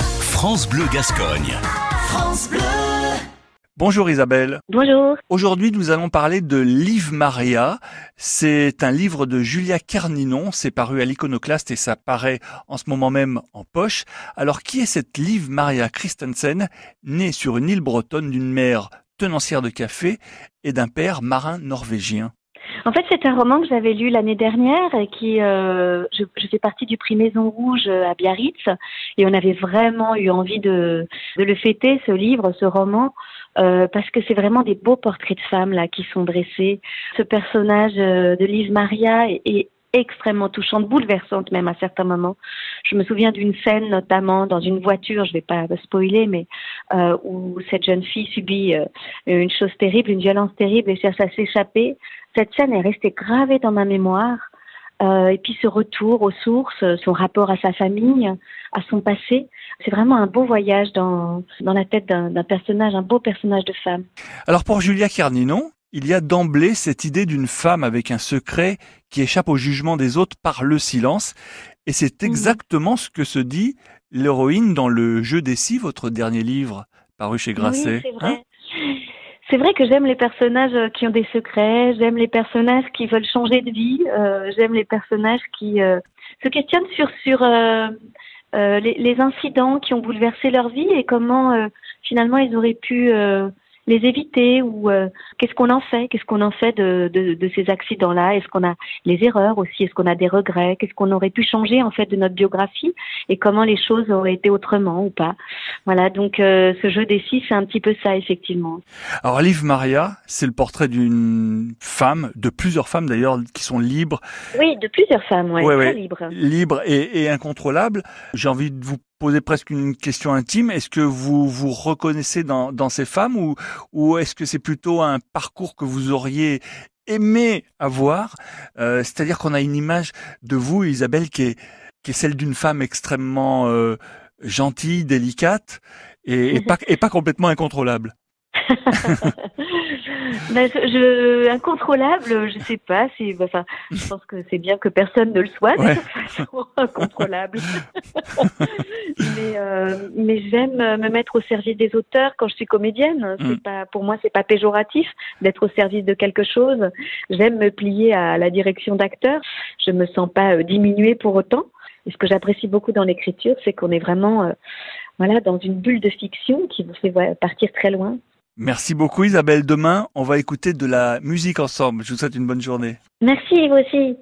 France Bleu Gascogne. France Bleu. Bonjour Isabelle. Bonjour. Aujourd'hui, nous allons parler de Liv Maria. C'est un livre de Julia Carninon. C'est paru à l'Iconoclaste et ça paraît en ce moment même en poche. Alors, qui est cette Liv Maria Christensen, née sur une île bretonne d'une mère tenancière de café et d'un père marin norvégien? En fait, c'est un roman que j'avais lu l'année dernière et qui, euh, je, je, fais partie du prix Maison Rouge à Biarritz et on avait vraiment eu envie de, de le fêter, ce livre, ce roman, euh, parce que c'est vraiment des beaux portraits de femmes là qui sont dressés. Ce personnage euh, de Lise Maria est, est extrêmement touchante, bouleversante même à certains moments. Je me souviens d'une scène notamment dans une voiture, je ne vais pas spoiler, mais euh, où cette jeune fille subit euh, une chose terrible, une violence terrible et cherche à s'échapper. Cette scène est restée gravée dans ma mémoire. Euh, et puis ce retour aux sources, son rapport à sa famille, à son passé, c'est vraiment un beau voyage dans, dans la tête d'un personnage, un beau personnage de femme. Alors pour Julia Carninon, il y a d'emblée cette idée d'une femme avec un secret qui échappe au jugement des autres par le silence. Et c'est Mhm. exactement ce que se dit l'héroïne dans Le Jeu des scies, votre dernier livre paru chez Grasset. Oui, c'est Hein? vrai. c'est vrai que j'aime les personnages euh, qui ont des secrets, j'aime les personnages qui veulent changer de vie, euh, j'aime les personnages qui euh, se questionnent sur sur euh, les, les incidents qui ont bouleversé leur vie et comment finalement ils auraient pu les éviter ou euh, qu'est-ce qu'on en fait, qu'est-ce qu'on en fait de, de, de ces accidents-là, est-ce qu'on a les erreurs aussi, est-ce qu'on a des regrets, qu'est-ce qu'on aurait pu changer en fait de notre biographie? Et comment les choses auraient été autrement ou pas? Voilà, donc euh, ce jeu des six, c'est un petit peu ça effectivement. Alors Liv Maria, c'est le portrait d'une femme, de plusieurs femmes d'ailleurs, qui sont libres, Oui, de plusieurs femmes, ouais, Ouais, très ouais. libres. libres et, et incontrôlables. J'ai envie de vous poser presque une question intime. Est-ce que vous vous reconnaissez dans, dans ces femmes ou, ou est-ce que c'est plutôt un parcours que vous auriez aimé avoir Euh, C'est-à-dire qu'on a une image de vous, Isabelle, qui est, qui est celle d'une femme extrêmement euh, gentille, délicate et, et pas, et pas complètement incontrôlable? Ben, je, incontrôlable, je sais pas si, enfin, je pense que c'est bien que personne ne le soit Ouais. incontrôlable. mais euh, mais j'aime me mettre au service des auteurs quand je suis comédienne. C'est Mm. pas, pour moi, c'est pas péjoratif d'être au service de quelque chose. J'aime me plier à la direction d'acteurs. Je me sens pas euh, diminuée pour autant. Et ce que j'apprécie beaucoup dans l'écriture, c'est qu'on est vraiment, euh, voilà, dans une bulle de fiction qui vous fait partir très loin. Merci beaucoup, Isabelle. Demain, on va écouter de la musique ensemble. Je vous souhaite une bonne journée. Merci, vous aussi.